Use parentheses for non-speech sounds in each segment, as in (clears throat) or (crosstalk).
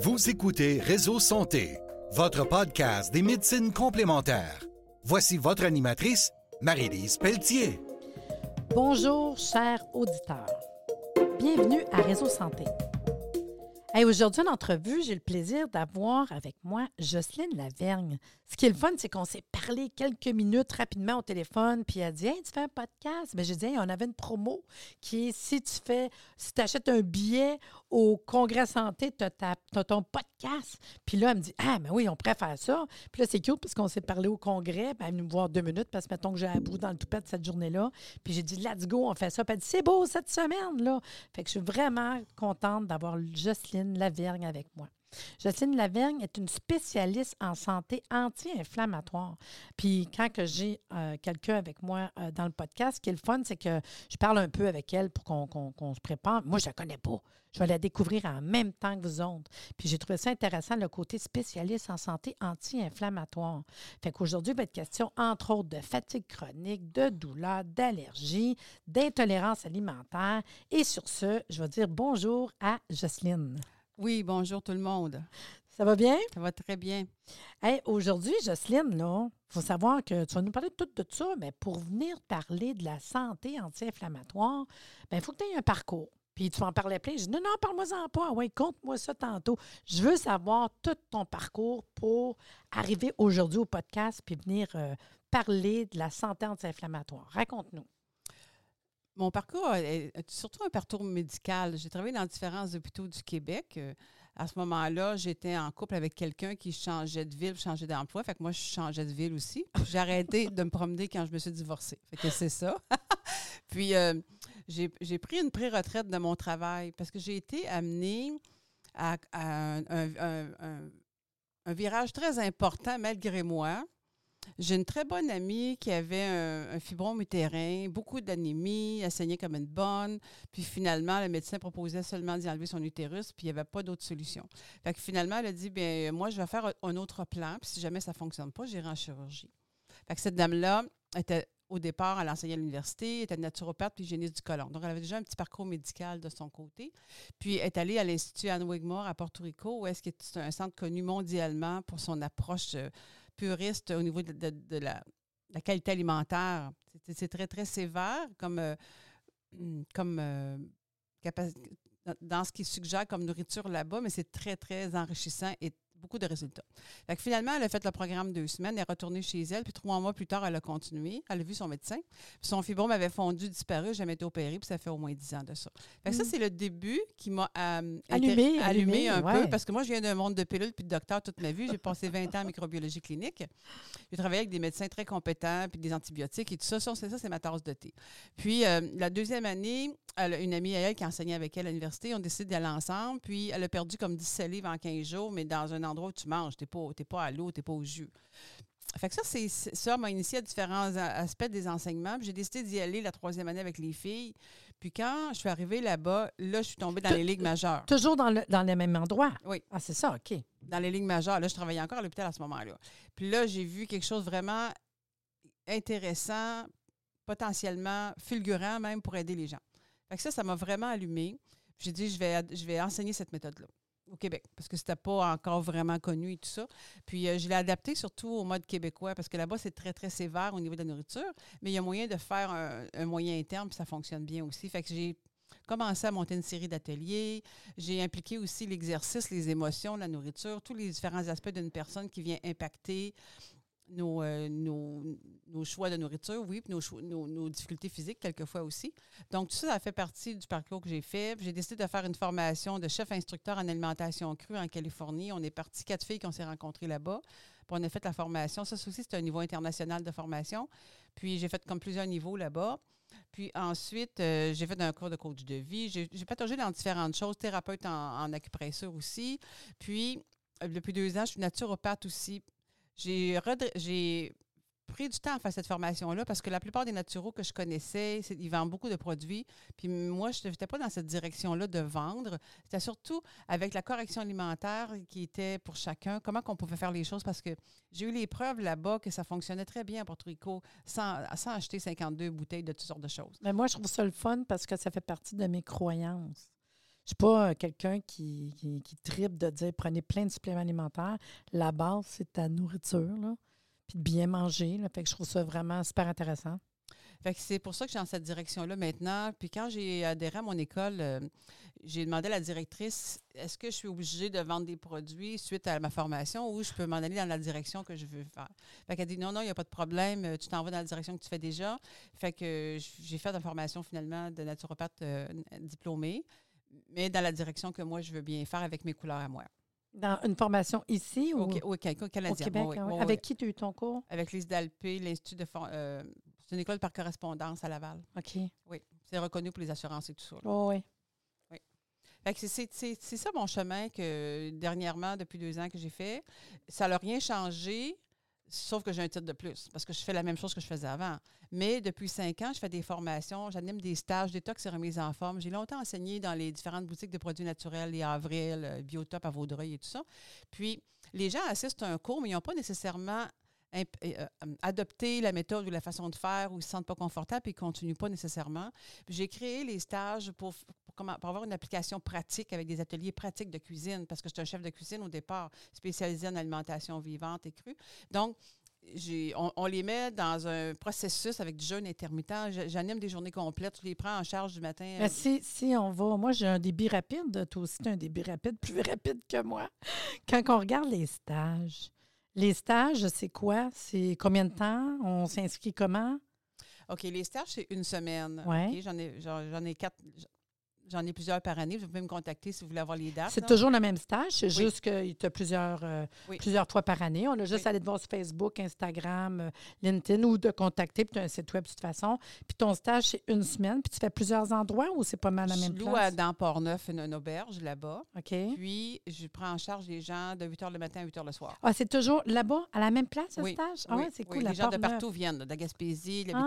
Vous écoutez Réseau Santé, votre podcast des médecines complémentaires. Voici votre animatrice, Marie-Lise Pelletier. Bonjour, chers auditeurs. Bienvenue à Réseau Santé. Aujourd'hui, en entrevue, j'ai le plaisir d'avoir avec moi Jocelyne Lavergne. Ce qui est le fun, c'est qu'on s'est parlé quelques minutes rapidement au téléphone, puis elle a dit Hey, tu fais un podcast? Ben, J'ai dit hey, on avait une promo qui est si tu fais, si tu achètes un billet au Congrès Santé, tu as, ton podcast. Puis là, elle me dit Ah, mais oui, on faire ça. Puis là, c'est cute parce qu'on s'est parlé au Congrès. Ben, elle est me voir deux minutes parce que mettons que j'ai un bout dans le toupet de cette journée-là. Puis j'ai dit Let's go, on fait ça. Puis elle dit C'est beau cette semaine, là. Fait que je suis vraiment contente d'avoir Jocelyne Lavergne avec moi. Jocelyne Lavergne est une spécialiste en santé anti-inflammatoire. Puis quand j'ai euh, quelqu'un avec moi euh, dans le podcast, ce qui est le fun, c'est que je parle un peu avec elle pour qu'on se prépare. Moi, je ne la connais pas. Je vais la découvrir en même temps que vous autres. Puis j'ai trouvé ça intéressant, le côté spécialiste en santé anti-inflammatoire. Fait qu'aujourd'hui, il va être question, entre autres, de fatigue chronique, de douleur, d'allergie, d'intolérance alimentaire. Et sur ce, je vais dire bonjour à Jocelyne. Oui, bonjour tout le monde. Ça va bien? Ça va très bien. Hey, Aujourd'hui, Jocelyne, il faut savoir que tu vas nous parler de tout de ça, mais pour venir parler de la santé anti-inflammatoire, ben, il faut que tu aies un parcours. Puis tu en parler plein. Je dis non, non, parle-moi-en pas. Oui, compte-moi ça tantôt. Je veux savoir tout ton parcours pour arriver aujourd'hui au podcast puis venir euh, parler de la santé anti-inflammatoire. Raconte-nous. Mon parcours est surtout un parcours médical. J'ai travaillé dans différents hôpitaux du Québec. Euh, à ce moment-là, j'étais en couple avec quelqu'un qui changeait de ville, changeait d'emploi. Fait que moi, je changeais de ville aussi. J'ai arrêté de me promener quand je me suis divorcée. Fait que c'est ça. (laughs) Puis, euh, j'ai pris une pré-retraite de mon travail parce que j'ai été amenée à, un virage très important malgré moi j'ai une très bonne amie qui avait un, fibrome utérin, beaucoup d'anémie, elle saignait comme une bonne. Puis finalement, le médecin proposait seulement d'y enlever son utérus, puis il n'y avait pas d'autre solution. Fait que finalement, elle a dit bien, moi, je vais faire un autre plan, puis si jamais ça ne fonctionne pas, j'irai en chirurgie. Fait que cette dame-là était au départ, elle enseignait à l'université, était naturopathe puis hygiéniste du colon. Donc, elle avait déjà un petit parcours médical de son côté. Puis, est allée à l'Institut Anne Wigmore à Porto Rico, où est-ce que c'est un centre connu mondialement pour son approche euh, puriste au niveau de, la, qualité alimentaire. C'est très, très sévère comme, euh, (clears throat) comme euh, dans ce qui suggère comme nourriture là-bas, mais c'est très, très enrichissant et beaucoup de résultats. finalement, elle a fait le programme deux semaines, elle est retournée chez elle, puis trois mois plus tard, elle a continué. Elle a vu son médecin. son fibrome avait fondu, disparu, jamais été opéré, puis ça fait au moins dix ans de ça. ça, mm. c'est le début qui m'a euh, allumé, un peu, parce que moi, je viens d'un monde de pilules puis de docteurs toute ma vie. J'ai passé 20 ans en microbiologie clinique. J'ai travaillé avec des médecins très compétents, puis des antibiotiques et tout ça. Ça, c'est ma tasse de thé. Puis, euh, la deuxième année, elle a une amie à elle qui enseignait avec elle à l'université. On décide d'aller ensemble. Puis, elle a perdu comme 17 livres en 15 jours, mais dans un endroit où tu manges. Tu n'es pas, pas à l'eau, tu n'es pas au jus. Fait que ça, c'est ça m'a initié à différents aspects des enseignements. J'ai décidé d'y aller la troisième année avec les filles. Puis quand je suis arrivée là-bas, là, je suis tombée dans les ligues majeures. Toujours dans, le, dans les mêmes endroits? Oui. Ah, c'est ça, OK. Dans les ligues majeures. Là, je travaillais encore à l'hôpital à ce moment-là. Puis là, j'ai vu quelque chose vraiment intéressant, potentiellement fulgurant même pour aider les gens. Fait que ça, ça m'a vraiment allumé. J'ai dit, je vais, je vais enseigner cette méthode-là au Québec, parce que c'était pas encore vraiment connu et tout ça. Puis euh, je l'ai adapté surtout au mode québécois, parce que là-bas, c'est très, très sévère au niveau de la nourriture, mais il y a moyen de faire un, moyen interne, puis ça fonctionne bien aussi. Fait que j'ai commencé à monter une série d'ateliers. J'ai impliqué aussi l'exercice, les émotions, la nourriture, tous les différents aspects d'une personne qui vient impacter euh, nos, nos, choix de nourriture, oui, puis nos, nos, difficultés physiques quelquefois aussi. Donc, tout ça, ça fait partie du parcours que j'ai fait. J'ai décidé de faire une formation de chef instructeur en alimentation crue en Californie. On est parti quatre filles qu'on s'est rencontrées là-bas. Puis on a fait la formation. Ça aussi, c'est un niveau international de formation. Puis j'ai fait comme plusieurs niveaux là-bas. Puis ensuite, euh, j'ai fait un cours de coach de vie. J'ai partagé dans différentes choses, thérapeute en, en acupressure aussi. Puis, euh, depuis deux ans, je suis naturopathe aussi j'ai pris du temps à faire cette formation-là parce que la plupart des naturaux que je connaissais, ils vendent beaucoup de produits. Puis moi, je n'étais pas dans cette direction-là de vendre. C'était surtout avec la correction alimentaire qui était pour chacun, comment qu'on pouvait faire les choses parce que j'ai eu les preuves là-bas que ça fonctionnait très bien à Porto Rico sans, sans acheter 52 bouteilles de toutes sortes de choses. Mais moi, je trouve ça le fun parce que ça fait partie de mes croyances. Suis pas quelqu'un qui, qui, tripe de dire prenez plein de suppléments alimentaires. La base, c'est ta nourriture, là, puis de bien manger. Là, fait que je trouve ça vraiment super intéressant. Fait que c'est pour ça que je suis dans cette direction-là maintenant. Puis quand j'ai adhéré à mon école, euh, j'ai demandé à la directrice est-ce que je suis obligée de vendre des produits suite à ma formation ou je peux m'en aller dans la direction que je veux faire? Fait qu'elle dit non, non, il n'y a pas de problème, tu t'en vas dans la direction que tu fais déjà. Fait que j'ai fait une formation finalement de naturopathe euh, diplômée, mais dans la direction que moi je veux bien faire avec mes couleurs à moi. Dans une formation ici ou Au, au au Canadien. au Québec? Oui, hein, oui, oui. oui. Avec qui tu as eu ton cours? Avec Lise Dalpé, l'Institut de euh, c'est une école par correspondance à Laval. OK. Oui, c'est reconnu pour les assurances et tout ça. Oh, oui. C'est- c'est ça mon chemin que dernièrement, depuis deux ans que j'ai fait. Ça n'a rien changé, sauf que j'ai un titre de plus, parce que je fais la même chose que je faisais avant. Mais depuis cinq ans, je fais des formations, j'anime des stages détox et remise en forme. J'ai longtemps enseigné dans les différentes boutiques de produits naturels, les Avril, euh, Biotop à Vaudreuil et tout ça. Puis, les gens assistent à un cours, mais ils n'ont pas nécessairement euh, euh, adopté la méthode ou la façon de faire ou ils ne se sentent pas confortables et ils ne continuent pas nécessairement. J'ai créé les stages pour, pour, comment- pour avoir une application pratique avec des ateliers pratiques de cuisine parce que je suis un chef de cuisine au départ, spécialisé en alimentation vivante et crue. Donc, on, on les met dans un processus avec du jeûne intermittent. J'anime des journées complètes. Je les prends en charge du matin. Mais si, si on va, moi j'ai un débit rapide, toi aussi tu as un débit rapide, plus rapide que moi. Quand on regarde les stages, les stages, c'est quoi? C'est combien de temps? On s'inscrit comment? OK, les stages, c'est une semaine. Ouais. OK, J'en ai, j'en ai quatre. J'en ai plusieurs par année. Vous pouvez me contacter si vous voulez avoir les dates. C'est toujours le même stage, c'est Oui. juste qu'il y a plusieurs, euh, Oui. plusieurs fois par année. On a juste Oui. à aller te voir sur Facebook, Instagram, euh, LinkedIn ou de contacter, puis tu as un site web de toute façon. Puis ton stage, c'est une semaine, puis tu fais plusieurs endroits ou c'est pas mal la Je même loue à, place? dans Port-Neuf une, une auberge là-bas. OK. Puis, je prends en charge les gens de 8 h le matin à 8 h le soir. Ah, c'est toujours là-bas, à la même place, le Oui, stage? Ah ouais, c'est cool. à Les gens de partout viennent, là, de la Gaspésie, de la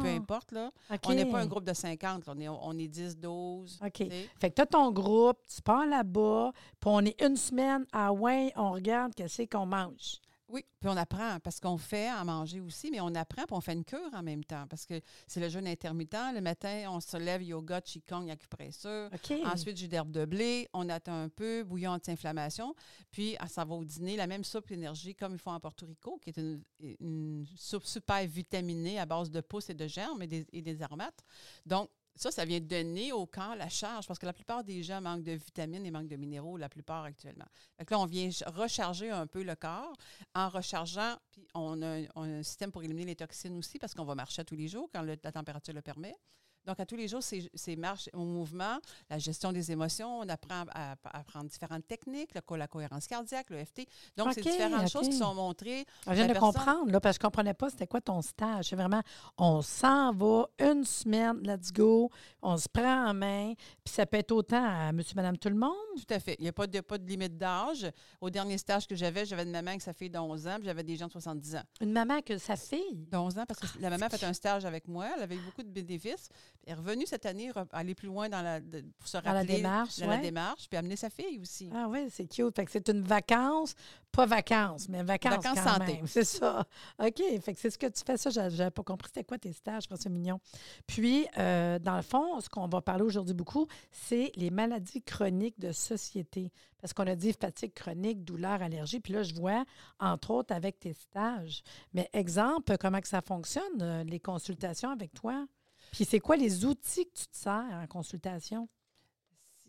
peu Ah. importe. Là. On n'est pas un groupe de 50, là. on est, on est 10, 12. OK. Fait que tu as ton groupe, tu pars là-bas, puis on est une semaine, ah ouais, on regarde qu'est-ce qu'on mange. Oui, puis on apprend parce qu'on fait à manger aussi, mais on apprend puis on fait une cure en même temps parce que c'est le jeûne intermittent. Le matin, on se lève, yoga, qigong, acupressure. OK. Ensuite, jus d'herbe de blé, on attend un peu, bouillon anti-inflammation. Puis, ah, ça va au dîner, la même soupe énergie comme ils font en Porto Rico, qui est une, une soupe super vitaminée à base de pousses et de germes et des, et des aromates. Donc, ça, ça vient donner au corps la charge parce que la plupart des gens manquent de vitamines et manquent de minéraux, la plupart actuellement. Que là, on vient ch- recharger un peu le corps en rechargeant, puis on a, un, système pour éliminer les toxines aussi parce qu'on va marcher tous les jours quand la température le permet. Donc, à tous les jours, c'est c'est marche au mouvement, la gestion des émotions. On apprend à, à prendre différentes techniques, le la cohérence cardiaque, le FT. Donc, c'est différentes choses qui sont montrées. Je viens de personne- comprendre, là, parce que je ne comprenais pas c'était quoi ton stage. C'est vraiment, on s'en va une semaine, let's go, on se prend en main, puis ça peut être autant à monsieur, madame, tout le monde. Tout à fait. Il n'y a pas de, pas de limite d'âge. Au dernier stage que j'avais, j'avais une maman qui ça fait 11 ans, puis j'avais des gens de 70 ans. Une maman que sa fille? 11 ans, parce que la maman a fait un stage avec moi. Elle avait eu beaucoup de bénéfices. Elle est revenue cette année aller plus loin dans la, de- pour se Dans la rappeler démarche, dans la démarche, puis amener sa fille aussi. Ah oui, c'est cute. Fait que c'est une vacance, pas vacances, mais vacances Vacances quand santé. même. (laughs) C'est ça. OK. Fait que c'est ce que tu fais. Ça, j'a- j'avais pas compris c'était quoi tes stages, c'est mignon. Puis, euh, dans le fond, ce qu'on va parler aujourd'hui beaucoup, c'est les maladies chroniques de société. Parce qu'on a dit fatigue chronique, douleur, allergie. Puis là, je vois, entre autres, avec tes stages. Mais exemple, comment que ça fonctionne, euh, les consultations avec toi? Puis c'est quoi les outils que tu te sers en consultation?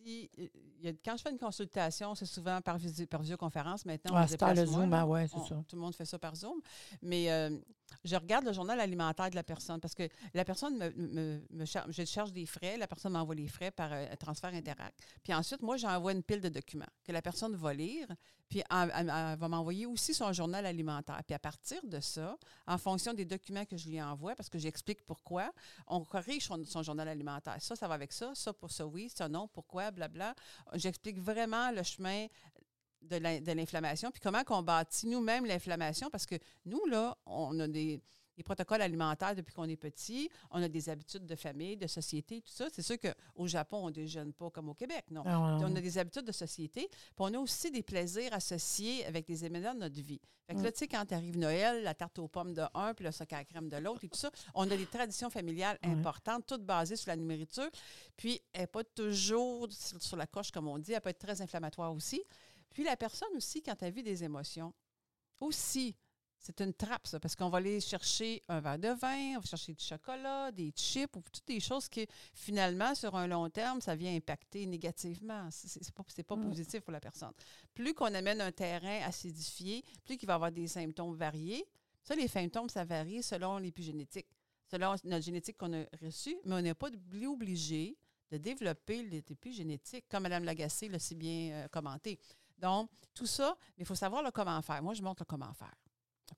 Si, euh, il y a- quand je fais une consultation, c'est souvent par, visio- par visioconférence. Maintenant, Ah, on se c'est par le moins, Zoom, ah ouais, c'est On- ça. Tout le monde fait ça par Zoom. Mais euh, je regarde le journal alimentaire de la personne parce que la personne me, me, je charge des frais, la personne m'envoie les frais par euh, transfert Interact. Puis ensuite, moi, j'envoie une pile de documents que la personne va lire, puis elle va m'envoyer aussi son journal alimentaire. Puis à partir de ça, en fonction des documents que je lui envoie, parce que j'explique pourquoi, on corrige son, son journal alimentaire. Ça, ça va avec ça, ça pour ça oui, ça non, pourquoi, blabla. J'explique vraiment le chemin de l'in- de l'inflammation, puis comment qu'on bâtit nous-mêmes l'inflammation, parce que nous, là, on a des, protocoles alimentaires depuis qu'on est petit. On a des habitudes de famille, de société, tout ça. C'est sûr qu'au Japon, on ne déjeune pas comme au Québec, non. Ah, ouais, On a des habitudes de société. Puis on a aussi des plaisirs associés avec des événements de notre vie. Fait que Mm. là, tu sais, quand arrive Noël, la tarte aux pommes de un, puis le sucre à la crème de l'autre et tout ça, on a des traditions familiales Ouais. importantes, toutes basées sur la nourriture. Puis elle n'est pas toujours sur la coche, comme on dit. Elle peut être très inflammatoire aussi. Puis la personne aussi, quand elle vit des émotions, aussi, c'est une trappe, ça, parce qu'on va aller chercher un verre de vin, on va chercher du chocolat, des chips, ou toutes des choses qui, finalement, sur un long terme, ça vient impacter négativement. C'est pas, pas Mm. positif pour la personne. Plus qu'on amène un terrain acidifié, plus qu'il va avoir des symptômes variés. Ça, les symptômes, ça varie selon l'épigénétique, selon notre génétique qu'on a reçue, mais on n'est pas obli- obligé de développer l'épigénétique, comme Mme Lagacé l'a si bien euh, commenté. Donc, tout ça, mais il faut savoir le comment faire. Moi, je montre le comment faire.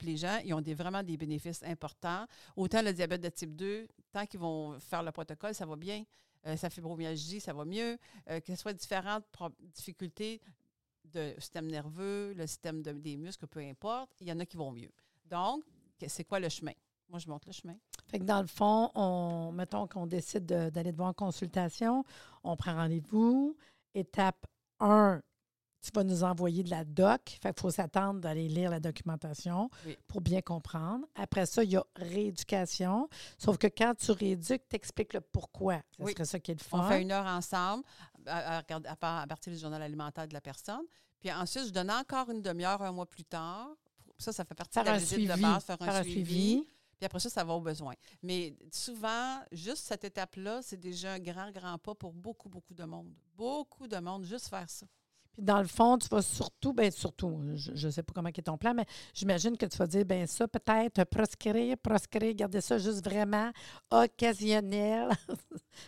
Les gens, ils ont des, vraiment des bénéfices importants. Autant le diabète de type 2, tant qu'ils vont faire le protocole, ça va bien. Euh, sa fibromyalgie, ça va mieux. Euh, que ce soit différentes difficultés de système nerveux, le système de- des muscles, peu importe, il y en a qui vont mieux. Donc, c'est quoi le chemin? Moi, je montre le chemin. Fait que dans le fond, on, mettons qu'on décide de- d'aller voir en consultation, on prend rendez-vous. Étape 1, tu vas nous envoyer de la doc. Fait qu'il faut s'attendre d'aller lire la documentation Oui. pour bien comprendre. Après ça, il y a rééducation. Sauf que quand tu rééduques, tu expliques le pourquoi. Ce Oui. serait ça qui est le On fait une heure ensemble à, à regarder- à part- à partir du journal alimentaire de la personne. Puis ensuite, je donne encore une demi-heure un mois plus tard. Ça, ça fait partie Faire de la visite suivi. de base, faire un, Faire un suivi. suivi. Puis après ça, ça va au besoin. Mais souvent, juste cette étape-là, c'est déjà un grand, grand pas pour beaucoup, beaucoup de monde. Beaucoup de monde, juste faire ça. Puis dans le fond, tu vas surtout, bien surtout, je ne sais pas comment est ton plan, mais j'imagine que tu vas dire, ben ça, peut-être proscrire, proscrire, garder ça juste vraiment occasionnel.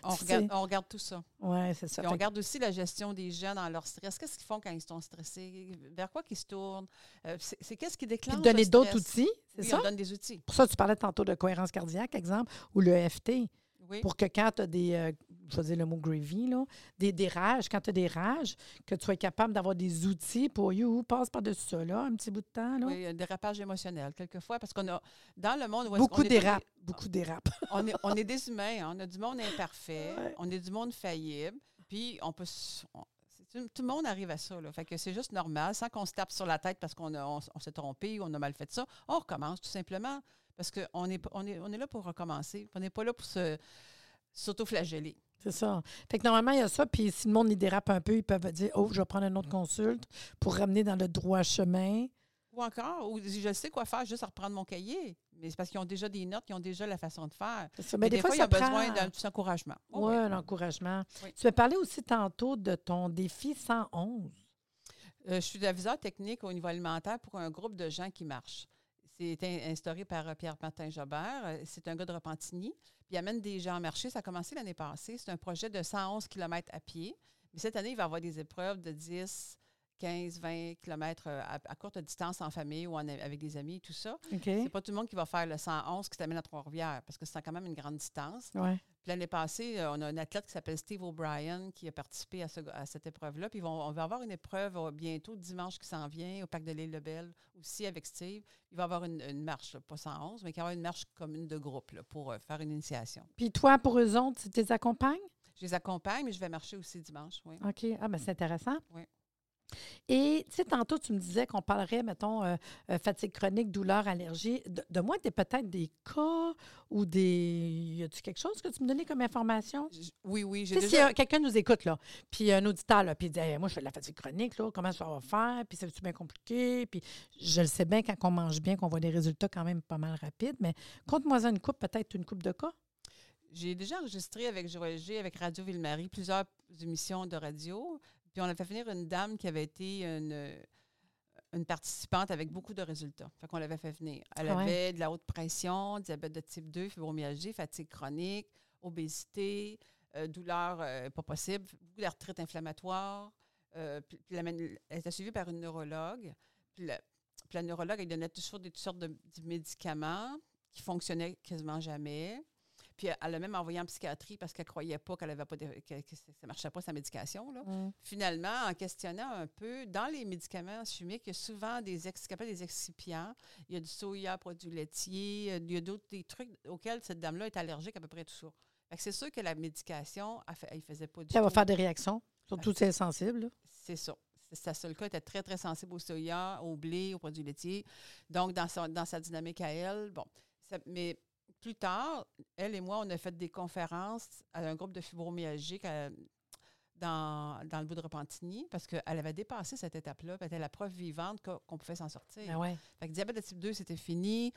On regarde, sais. on regarde tout ça. oui, c'est ça. Puis on regarde aussi la gestion des gens dans leur stress. Qu'est-ce qu'ils font quand ils sont stressés? Vers quoi qu'ils se tournent? Euh, c'est qu'est-ce qui Puis déclenche te donner d'autres outils, c'est Oui, ça? on donne des outils. Pour ça, tu parlais tantôt de cohérence cardiaque, exemple, ou le FT, Oui. pour que quand tu as des, euh, je vais dire le mot gravy, là, des, des rages, quand tu as des rages, que tu sois capable d'avoir des outils pour, you, passe par-dessus ça, là, un petit bout de temps, là. Oui, un dérapage émotionnel, quelquefois, parce qu'on a, dans le monde où est-ce Beaucoup des- beaucoup d'érapes. on, est, on est des humains, hein, on a du monde imparfait, Ouais. on est du monde faillible, puis on peut. on- tout le monde arrive à ça. Là. Fait que c'est juste normal, sans qu'on se tape sur la tête parce qu'on a- on, on s'est trompé ou on a mal fait ça. On recommence tout simplement parce qu'on est, on est, on est là pour recommencer. On n'est pas là pour se s'auto-flageller. C'est ça. Fait que normalement, il y a ça. Puis si le monde y dérape un peu, ils peuvent dire Oh, je vais prendre une autre consulte pour ramener dans le droit chemin. Ou encore, ou je sais quoi faire juste à reprendre mon cahier. Mais c'est parce qu'ils ont déjà des notes, ils ont déjà la façon de faire. Ça. Mais, des, fois, il y a besoin d'un petit encouragement. Oh, Oui, un encouragement. Oui. Tu m'as parlé aussi tantôt de ton défi 111. Euh, je suis aviseur technique au niveau alimentaire pour un groupe de gens qui marchent. C'est in- instauré par euh, Pierre-Martin Jobert. Euh, C'est un gars de Repentigny. Puis il amène des gens marcher. Ça a commencé l'année passée. C'est un projet de 111 km à pied. Mais cette année, il va y avoir des épreuves de 10, 15, 20 km à, à courte distance en famille ou en- avec des amis et tout ça. OK. C'est pas tout le monde qui va faire le 111 qui t'amène à Trois-Rivières parce que c'est quand même une grande distance. Ouais. L'année passée, euh, on a un athlète qui s'appelle Steve O'Brien qui a participé à, ce- à cette épreuve-là. Puis vont- on va avoir une épreuve euh, bientôt, dimanche qui s'en vient, au parc de l'île Lebel, aussi avec Steve. Il va y avoir une, une marche, là, pas 111, mais il va y avoir une marche commune de groupe là, pour euh, faire une initiation. Puis toi, pour eux autres, tu les accompagnes? Je les accompagne, mais je vais marcher aussi dimanche. Oui. OK. Ah, ben c'est intéressant. Oui. Et, tu sais, tantôt, tu me disais qu'on parlerait, mettons, euh, euh, fatigue chronique, douleur, allergie. De, de moi, des peut-être des cas ou des. Y a-tu quelque chose que tu me donnais comme information? J- Oui, oui, j'ai Tu sais, déjà... si euh, quelqu'un nous écoute, là, puis un auditeur, là, puis il dit Hey, Moi, je fais de la fatigue chronique, là, comment ça va faire? Puis c'est bien compliqué? Puis je le sais bien, quand on mange bien, qu'on voit des résultats quand même pas mal rapides, mais compte-moi une coupe, peut-être une coupe de cas. J'ai déjà enregistré avec Joël G, avec Radio Ville-Marie, plusieurs émissions de radio. Puis on a fait venir une dame qui avait été une, une participante avec beaucoup de résultats. Fait qu'on l'avait fait venir. Elle Ah ouais. avait de la haute pression, diabète de type 2, fibromyalgie, fatigue chronique, obésité, euh, douleur euh, pas possible, beaucoup d'arthrite inflammatoire. Euh, puis, puis la elle était suivie par une neurologue. Puis la, puis la neurologue, elle donnait toujours des toutes sortes de, de médicaments qui fonctionnaient quasiment jamais. Puis elle l'a même envoyé en psychiatrie parce qu'elle croyait pas qu'elle avait pas de- que, que ça ne marchait pas sa médication. Là. Mm. Finalement, en questionnant un peu, dans les médicaments chimiques, il y a souvent des, ex, des excipients. Il y a du soya, produits laitiers, euh, il y a d'autres des trucs auxquels cette dame-là est allergique, à peu près tout ça. C'est sûr que la médication, elle ne faisait pas du elle va faire des réactions, surtout si elle est sensible. C'est ça. Sa seule cas était très, très sensible au soya, au blé, aux produits laitiers. Donc, dans, son- dans sa dynamique à elle, bon. ça- mais plus tard, elle et moi, on a fait des conférences à un groupe de fibromyalgiques à- dans, dans le bout de Repentigny parce qu'elle avait dépassé cette étape-là. Elle était la preuve vivante qu'on pouvait s'en sortir. Ben ouais. Fait que diabète de type 2, c'était fini.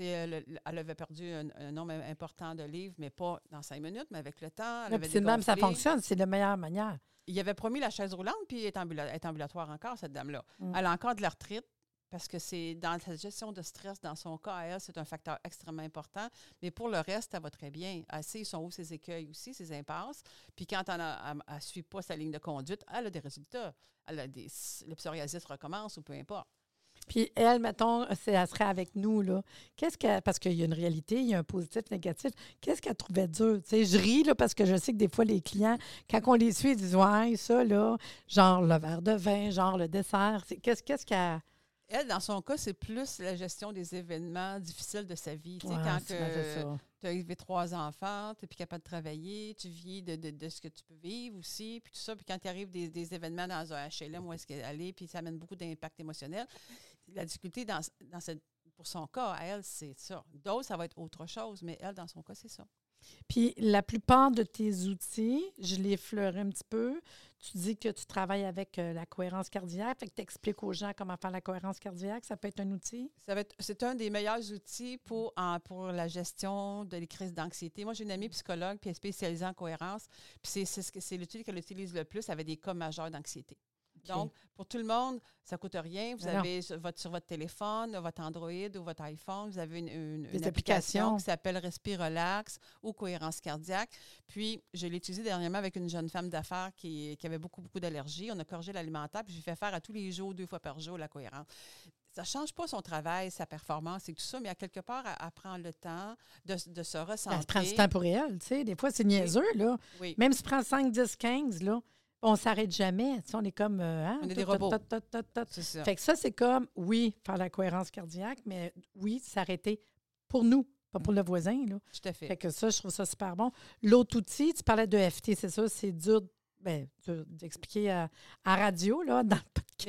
Euh, le- le- elle avait perdu un, un nombre important de livres, mais pas dans cinq minutes, mais avec le temps. Elle avait puis c'est de même, ça fonctionne. C'est la meilleure manière. Il avait promis la chaise roulante, puis elle est, ambula- elle est ambulatoire encore, cette dame-là. Mm. Elle a encore de l'arthrite parce que c'est dans sa gestion de stress, dans son cas, à elle, c'est un facteur extrêmement important. Mais pour le reste, elle va très bien. Elle sait, sont où ses écueils aussi, ses impasses. Puis quand elle ne suit pas sa ligne de conduite, elle a des résultats. Elle a des, le psoriasis recommence ou peu importe. Puis elle, mettons, elle serait avec nous, là. Qu'est-ce que parce qu'il y a une réalité, il y a un positif, négatif. Qu'est-ce qu'elle trouvait dur? Tu sais, je ris, là, parce que je sais que des fois, les clients, quand on les suit, ils disent Ouais, ça, là, genre le verre de vin, genre le dessert. Qu'est-ce qu'elle. Elle, dans son cas, c'est plus la gestion des événements difficiles de sa vie. Tu sais, Ouais, quand tu as élevé trois enfants, tu n'es plus capable de travailler, tu vis de, de- de ce que tu peux vivre aussi, puis tout ça. Puis quand il arrive des, des événements dans un HLM, où est-ce qu'elle est puis ça amène beaucoup d'impact émotionnel. La difficulté dans, dans cette, pour son cas, à elle, c'est ça. D'autres, ça va être autre chose, mais elle, dans son cas, c'est ça. Puis la plupart de tes outils, je les effleurais un petit peu. Tu dis que tu travailles avec euh, la cohérence cardiaque, fait que tu expliques aux gens comment faire la cohérence cardiaque. Ça peut être un outil? C'est un des meilleurs outils pour, la gestion de les crises d'anxiété. Moi, j'ai une amie psychologue puis est spécialisée en cohérence. Puis c'est, c'est, c'est l'outil qu'elle utilise le plus avec des cas majeurs d'anxiété. Donc, pour tout le monde, ça ne coûte rien. Vous non. avez sur votre, sur votre téléphone, votre Android ou votre iPhone, vous avez une, application qui s'appelle Respirelax ou Cohérence cardiaque. Puis, je l'ai utilisée dernièrement avec une jeune femme d'affaires qui, qui avait beaucoup, beaucoup d'allergies. On a corrigé l'alimentaire, puis j'ai fait faire à tous les jours, deux fois par jour, la cohérence. Ça ne change pas son travail, sa performance et tout ça, mais à quelque part, elle, elle prend le temps de, de se recentrer. Elle prend du temps pour elle, tu sais. Des fois, c'est niaiseux, là. Oui. Même si tu prends 5, 10, 15, là, on s'arrête jamais. Tu sais, on est comme. euh, hein, On est des robots. C'est ça. Fait que ça, c'est comme, oui, faire la cohérence cardiaque, mais oui, s'arrêter pour nous, pas pour le voisin, là. Tout à fait. Fait que ça, je trouve ça super bon. L'autre outil, tu parlais de FT, c'est ça, c'est dur, ben, d'expliquer à, à radio, là, dans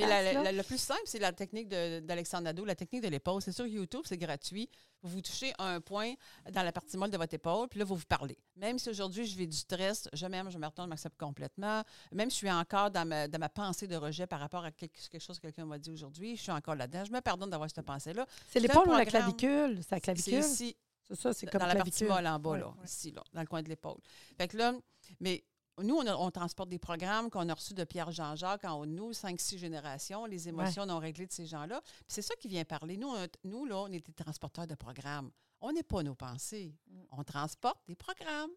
Mais la- la- là. la- le plus simple, c'est la technique d'Alexandre Nadeau, la technique de l'épaule. C'est sur YouTube, c'est gratuit. Vous vous touchez un point dans la partie molle de votre épaule, puis là, vous vous parlez. Même si aujourd'hui, je vis du stress, je m'aime, je me retourne, je m'accepte complètement. Même si je suis encore dans ma, dans ma pensée de rejet par rapport à quelque, quelque chose que quelqu'un m'a dit aujourd'hui, je suis encore là-dedans. Je me pardonne d'avoir cette pensée-là. c'est c'est l'épaule ou la clavicule? C'est la C'est clavicule? ici, C'est ça, c'est comme dans la partie molle en bas, là, ici, là, dans le coin de l'épaule. Fait que là, mais nous, on, a- on transporte des programmes qu'on a reçus de Pierre Jean-Jacques en haut de nous, cinq, six générations, les émotions non réglées de ces gens-là. Puis c'est ça qui vient parler. Nous, on- nous, là, on est des transporteurs de programmes. On n'est pas nos pensées. Mm. On transporte des programmes.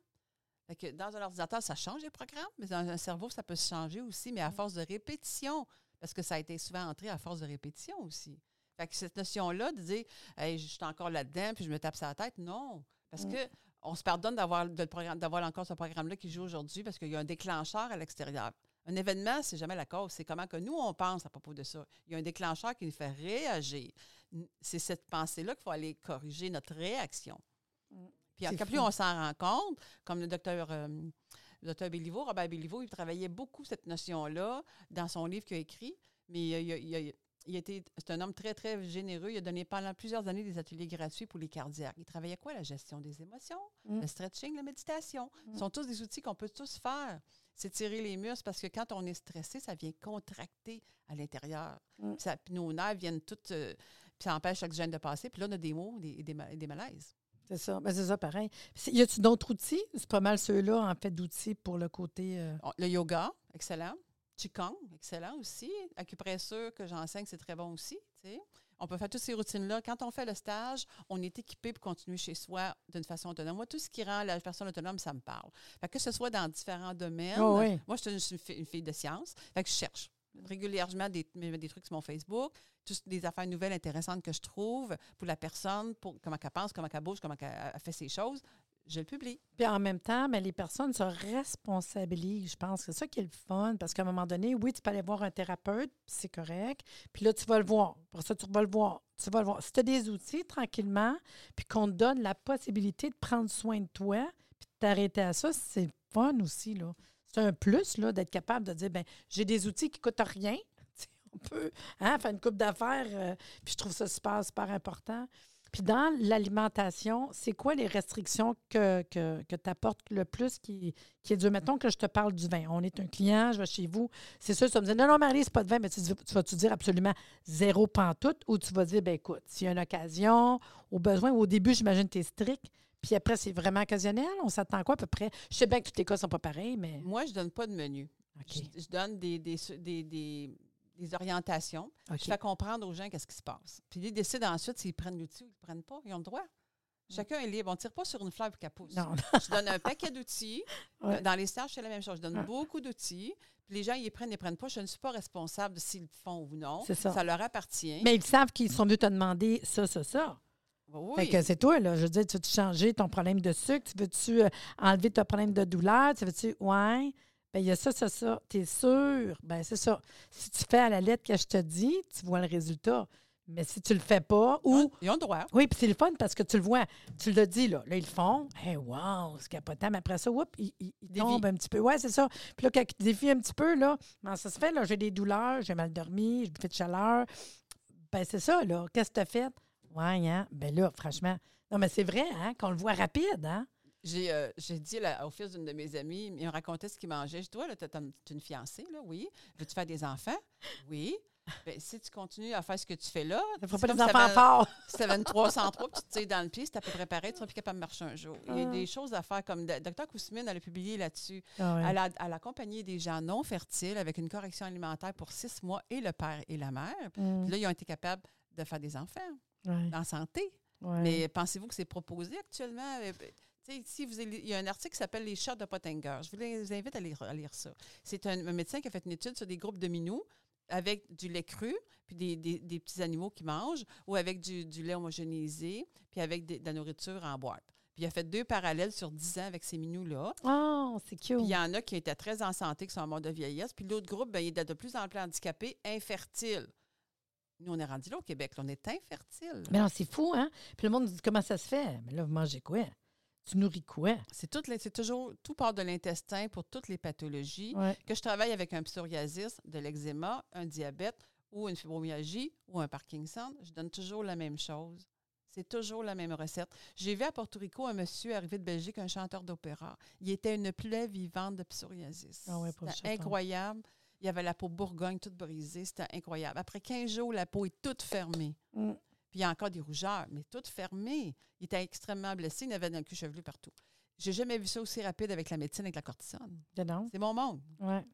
Fait que dans un ordinateur, ça change les programmes, mais dans un cerveau, ça peut se changer aussi, mais à Mm. force de répétition, parce que ça a été souvent entré à force de répétition aussi. Fait que cette notion-là de dire, hey, je suis encore là-dedans, puis je me tape sur la tête, non. Parce Mm. que on se pardonne d'avoir encore ce programme-là qui joue aujourd'hui parce qu'il y a un déclencheur à l'extérieur. Un événement, c'est jamais la cause. C'est comment que nous, on pense à propos de ça. Il y a un déclencheur qui nous fait réagir. C'est cette pensée-là qu'il faut aller corriger notre réaction. Mm. Puis C'est encore plus on s'en rend compte, comme le docteur, euh, le docteur Béliveau, Robert Béliveau, il travaillait beaucoup cette notion-là dans son livre qu'il a écrit. Mais il, a- il a- il était, c'est un homme très, très généreux. Il a donné pendant plusieurs années des ateliers gratuits pour les cardiaques. Il travaillait quoi? La gestion des émotions, Mm. le stretching, la méditation? Mm. Ce sont tous des outils qu'on peut tous faire. C'est tirer les muscles parce que quand on est stressé, ça vient contracter à l'intérieur. Mm. Puis ça- puis nos nerfs viennent toutes. euh, puis ça empêche l'oxygène de passer. Puis là, on a des maux des, des, ma- des malaises. C'est ça. Ben, c'est ça, pareil. Y a-tu d'autres outils? C'est pas mal ceux-là, en fait, d'outils pour le côté. euh, Le yoga, excellent. Qigong, excellent aussi. Acupressure que j'enseigne, c'est très bon aussi. On peut faire toutes ces routines-là. Quand on fait le stage, on est équipé pour continuer chez soi d'une façon autonome. Moi, tout ce qui rend la personne autonome, ça me parle. Fait que ce soit dans différents domaines. Oh oui. Moi, je suis une, fille de science. Fait que je cherche régulièrement des, des trucs sur mon Facebook, tous des affaires nouvelles intéressantes que je trouve pour la personne, pour comment elle pense, comment elle bouge, comment elle, elle fait ses choses. Je le publie. Puis en même temps, les personnes se responsabilisent, je pense. C'est ça qui est le fun. Parce qu'à un moment donné, oui, tu peux aller voir un thérapeute, c'est correct. Puis là, tu vas le voir. Pour ça, tu vas le voir. Tu vas le voir. Si tu as des outils, tranquillement, puis qu'on te donne la possibilité de prendre soin de toi, puis de t'arrêter à ça, c'est fun aussi, là. C'est un plus, là, d'être capable de dire, ben j'ai des outils qui ne coûtent rien. (laughs) On peut hein, faire une coupe d'affaires, euh, puis je trouve ça super, super important. Puis dans l'alimentation, c'est quoi les restrictions que, que, que tu apportes le plus qui, qui est dur? Mettons que je te parle du vin. On est un client, je vais chez vous. C'est sûr, vas me dire, non, non, Marie, c'est pas de vin, mais tu, tu vas-tu dire absolument zéro pantoute? Ou tu vas dire, ben écoute, s'il y a une occasion, au besoin, au début, j'imagine que tu es strict, puis après, c'est vraiment occasionnel? On s'attend quoi à peu près? Je sais bien que tous les cas ne sont pas pareils, mais. Moi, je donne pas de menu. Je, je donne des, des, des, des- des orientations. Je fais comprendre aux gens qu'est-ce qui se passe. Puis ils décident ensuite s'ils prennent l'outil ou ils ne prennent pas. Ils ont le droit. Chacun est libre. On ne tire pas sur une fleur pour qu'elle pousse. Non, Je donne un paquet d'outils. (laughs) Ouais. Dans les stages, c'est la même chose. Je donne Ouais. beaucoup d'outils. Puis les gens, ils les prennent, ils les prennent pas. Je ne suis pas responsable de s'ils le font ou non. C'est ça. leur appartient. mais ils savent qu'ils sont venus te demander ça, ça, ça. oui. Fait que c'est toi, là. Je veux dire, tu veux-tu changer ton problème de sucre? Tu veux-tu euh, enlever ton problème de douleur? Tu veux-tu. Ouais. Bien, il y a ça, ça, ça. T'es sûr? Ben c'est ça. Si tu fais à la lettre que je te dis, tu vois le résultat. Mais si tu le fais pas, ou. Ils ont le droit. Oui, puis c'est le fun parce que tu le vois. Tu le dis, là. Là, ils le font. Hey, wow, c'est capotant. Mais après ça, oups, ils, ils- tombent un petit peu. Ouais, c'est ça. Puis là, quand ils défient un petit peu, là, comment ça se fait? Là, j'ai des douleurs, j'ai mal dormi, j'ai bouffé de chaleur. Ben, c'est ça, là. Qu'est-ce que tu as fait? Ouais, hein? Ben là, franchement. Non, mais c'est vrai, hein, qu'on le voit rapide, hein? J'ai euh, j'ai dit là, au fils d'une de mes amies, il me racontait ce qu'il mangeait. Je dis, toi, t'as t'as une fiancée, là, oui. Veux-tu faire des enfants? Oui. Ben, si tu continues à faire ce que tu fais là, c'est pas des si enfants forts. (laughs) Si tu avais une 303 puis tu te tires dans le pied, c'est à peu près pareil, tu seras plus capable de marcher un jour. Il y a Ah. des choses à faire comme Dr Kousmine, elle a publié là-dessus. Ah. Elle, a, elle a accompagné des gens non fertiles avec une correction alimentaire pour six mois et le père et la mère. Mm, Puis là, ils ont été capables de faire des enfants en santé. Mais pensez-vous que c'est proposé actuellement? Ici, vous il y a un article qui s'appelle Les chats de Pottinger. Je vous les- vous invite à lire, à lire ça. C'est un, un médecin qui a fait une étude sur des groupes de minous avec du lait cru, puis des, des- des petits animaux qui mangent, ou avec du, du lait homogénéisé, puis avec des- de la nourriture en boîte. Puis il a fait deux parallèles sur 10 ans avec ces minous-là. Oh, c'est cute. Puis il y en a qui étaient très en santé, qui sont en mode de vieillesse. Puis l'autre groupe, ben, il était de plus en plus handicapé, infertile. Nous, on est rendu là au Québec. là, on est infertile. Mais non, c'est fou, hein? Puis le monde dit comment ça se fait? Mais là, vous mangez quoi? Tu nourris quoi? C'est tout, c'est toujours tout part de l'intestin pour toutes les pathologies. Ouais. Que je travaille avec un psoriasis, de l'eczéma, un diabète ou une fibromyalgie ou un Parkinson, je donne toujours la même chose. C'est toujours la même recette. J'ai vu à Porto Rico un monsieur arrivé de Belgique, un chanteur d'opéra. Il était une plaie vivante de psoriasis. Ah ouais, C'était incroyable. Il avait la peau bourgogne toute brisée. C'était incroyable. Après 15 jours, la peau est toute fermée. Mm. Puis il y a encore des rougeurs, mais toutes fermées. Il était extrêmement blessé. Il avait un cul chevelu partout. J'ai jamais vu ça aussi rapide avec la médecine, avec la cortisone. C'est mon monde. Ouais.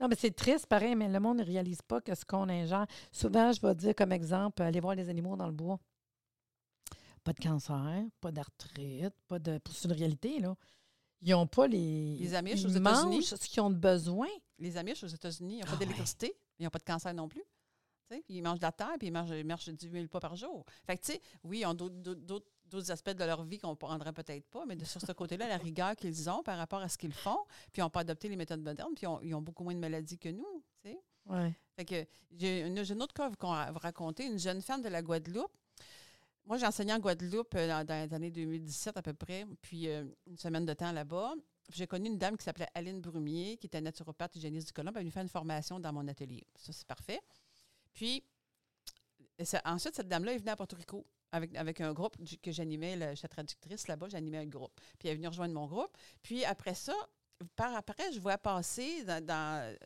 Non, mais c'est triste, pareil, mais le monde ne réalise pas que ce qu'on ingère. Souvent, je vais dire comme exemple, aller voir les animaux dans le bois. Pas de cancer, pas d'arthrite, pas de. C'est une réalité, là. Ils n'ont pas les. Les Amish aux États-Unis. ce qu'ils ont de besoin. Les Amish aux États-Unis, ils n'ont Ah pas ouais. d'électricité, ils n'ont pas de cancer non plus. Ils mangent de la terre puis ils ils marchent 10 000 pas par jour. Fait que, tu sais, oui, ils ont d'autres- aspects de leur vie qu'on ne prendrait peut-être pas, mais de, sur ce côté-là, la rigueur qu'ils ont par rapport à ce qu'ils font, puis ils n'ont pas adopté les méthodes modernes, puis ils ont, ils ont beaucoup moins de maladies que nous. Ouais. Fait que j'ai une, autre cas qu'on va vous raconter. Une jeune femme de la Guadeloupe. Moi, j'ai enseigné en Guadeloupe euh, dans, dans les années 2017 à peu près, puis euh, une semaine de temps là-bas. J'ai connu une dame qui s'appelait Aline Brumier, qui était naturopathe hygiéniste du Colombe. Elle venue faire une formation dans mon atelier. Ça, c'est parfait. Puis, ensuite, cette dame-là est venue à Porto Rico avec, avec un groupe que j'animais. J'étais traductrice là-bas, j'animais un groupe. Puis, elle est venue rejoindre mon groupe. Puis, après ça, par après, je vois passer dans, dans,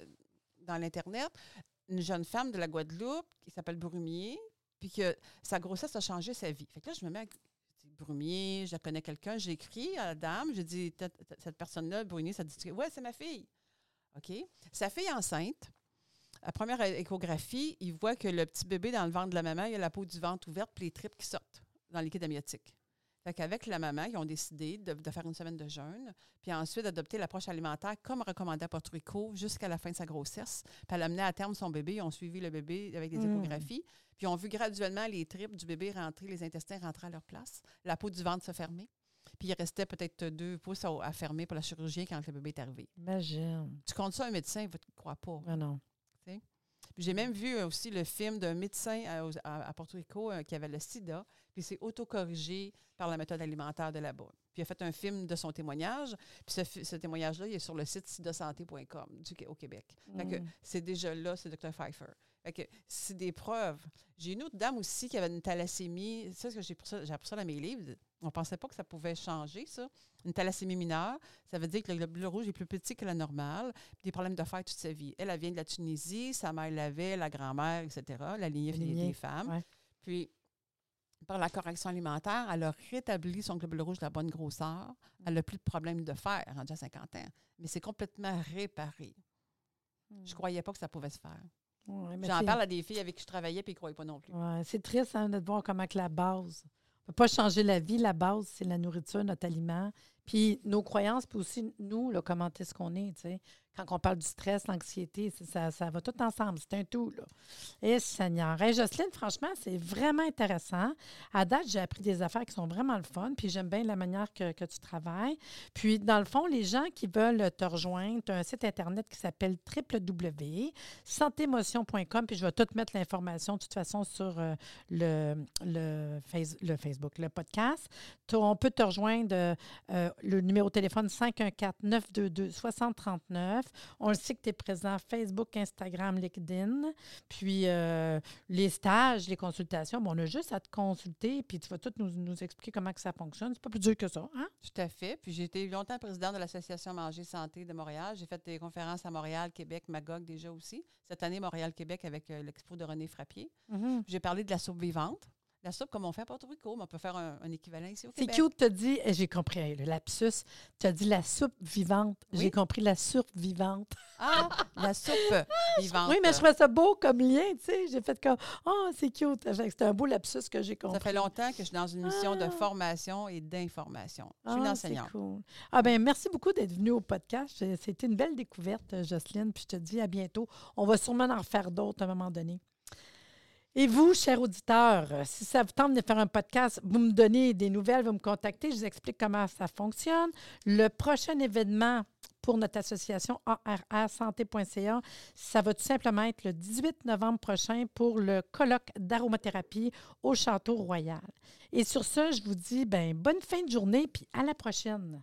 dans l'Internet une jeune femme de la Guadeloupe qui s'appelle Brumier, puis que sa grossesse a changé sa vie. Fait que là, je me mets à je dis, Brumier, je connais quelqu'un, j'ai écrit à la dame, Tête- tête- cette personne-là, Brumier, ça dit, ouais, c'est ma fille. OK? Sa fille enceinte, la première échographie, il voit que le petit bébé dans le ventre de la maman, il a la peau du ventre ouverte, puis les tripes qui sortent dans le liquide amniotique. Fait qu'avec la maman, ils ont décidé de, de faire une semaine de jeûne, puis ensuite d'adopter l'approche alimentaire comme recommandé à Porto Rico jusqu'à la fin de sa grossesse. Puis elle a amené à terme son bébé, ils ont suivi le bébé avec des Mm. échographies, puis ils ont vu graduellement les tripes du bébé rentrer, les intestins rentrer à leur place, la peau du ventre se fermer. puis il restait peut-être deux pouces à, à fermer pour la chirurgie quand le bébé est arrivé. Imagine. Tu comptes ça à un médecin, il ne te croit pas. Ah non. J'ai même vu euh, aussi le film d'un médecin à, Porto Rico euh, qui avait le sida, puis s'est autocorrigé par la méthode alimentaire de là-bas. Puis il a fait un film de son témoignage, puis ce, témoignage-là, il est sur le site sidasanté.com au Québec. Mm. c'est déjà là, c'est Dr. Pfeiffer. Fait que c'est des preuves. J'ai une autre dame aussi qui avait une thalassémie. C'est ça que j'ai appris ça, dans mes livres. On ne pensait pas que ça pouvait changer, ça. Une thalassémie mineure, ça veut dire que le globule rouge est plus petit que la normale, puis des problèmes de fer toute sa vie. Elle, elle vient de la Tunisie, sa mère l'avait, la grand-mère, etc., la lignée des, lignée, des femmes. ouais. Puis, par la correction alimentaire, elle a rétabli son globule rouge de la bonne grosseur. Elle n'a plus de problème de fer, rendue à 50 ans. Mais c'est complètement réparé. Je ne croyais pas que ça pouvait se faire. Ouais, J'en parle à des filles avec qui je travaillais puis ils ne croyaient pas non plus. Ouais, c'est triste hein, de voir comment que la base. On ne peut pas changer la vie. La base, c'est la nourriture, notre aliment. Puis nos croyances, puis aussi nous, là, comment est-ce qu'on est, tu sais. Quand on parle du stress, l'anxiété, ça, ça va tout ensemble. C'est un tout, là. Et Seigneur. Hey, Jocelyne, franchement, c'est vraiment intéressant. À date, j'ai appris des affaires qui sont vraiment le fun, puis j'aime bien la manière que, que tu travailles. Puis, dans le fond, les gens qui veulent te rejoindre, tu as un site Internet qui s'appelle www.santémotion.com, puis je vais tout mettre l'information de toute façon sur euh, le, le, face- le Facebook, le podcast. On peut te rejoindre euh, le numéro de téléphone 514-922-6039. On le sait que tu es présent Facebook, Instagram, LinkedIn. Puis euh, les stages, les consultations, bon, on a juste à te consulter, puis tu vas tout nous, nous expliquer comment que ça fonctionne. C'est pas plus dur que ça, hein? Tout à fait. Puis j'ai été longtemps présidente de l'Association Manger Santé de Montréal. J'ai fait des conférences à Montréal, Québec, Magog déjà aussi. Cette année, Montréal-Québec avec euh, l'expo de René Frappier. J'ai parlé de la soupe vivante. La soupe comme on fait à Porto Rico, mais on peut faire un, un équivalent ici au C'est Québec. cute, tu dit, et j'ai compris le lapsus, tu as dit la soupe vivante. J'ai compris la soupe vivante. Ah, la soupe vivante. Oui, mais je trouvais ça beau comme lien, tu sais. J'ai fait comme, oh, c'est cute. C'était un beau lapsus que j'ai compris. Ça fait longtemps que je suis dans une mission de Ah. formation et d'information. Je suis Ah, une c'est enseignante. cool. Ah ben merci beaucoup d'être venu au podcast. C'était une belle découverte, Jocelyne. Puis je te dis à bientôt. On va sûrement en refaire d'autres à un moment donné. Et vous, chers auditeurs, euh, si ça vous tente de faire un podcast, vous me donnez des nouvelles, vous me contactez, je vous explique comment ça fonctionne. Le prochain événement pour notre association ARA-santé.ca, ça va tout simplement être le 18 novembre prochain pour le colloque d'aromathérapie au Château Royal. Et sur ce, je vous dis ben, bonne fin de journée, puis à la prochaine.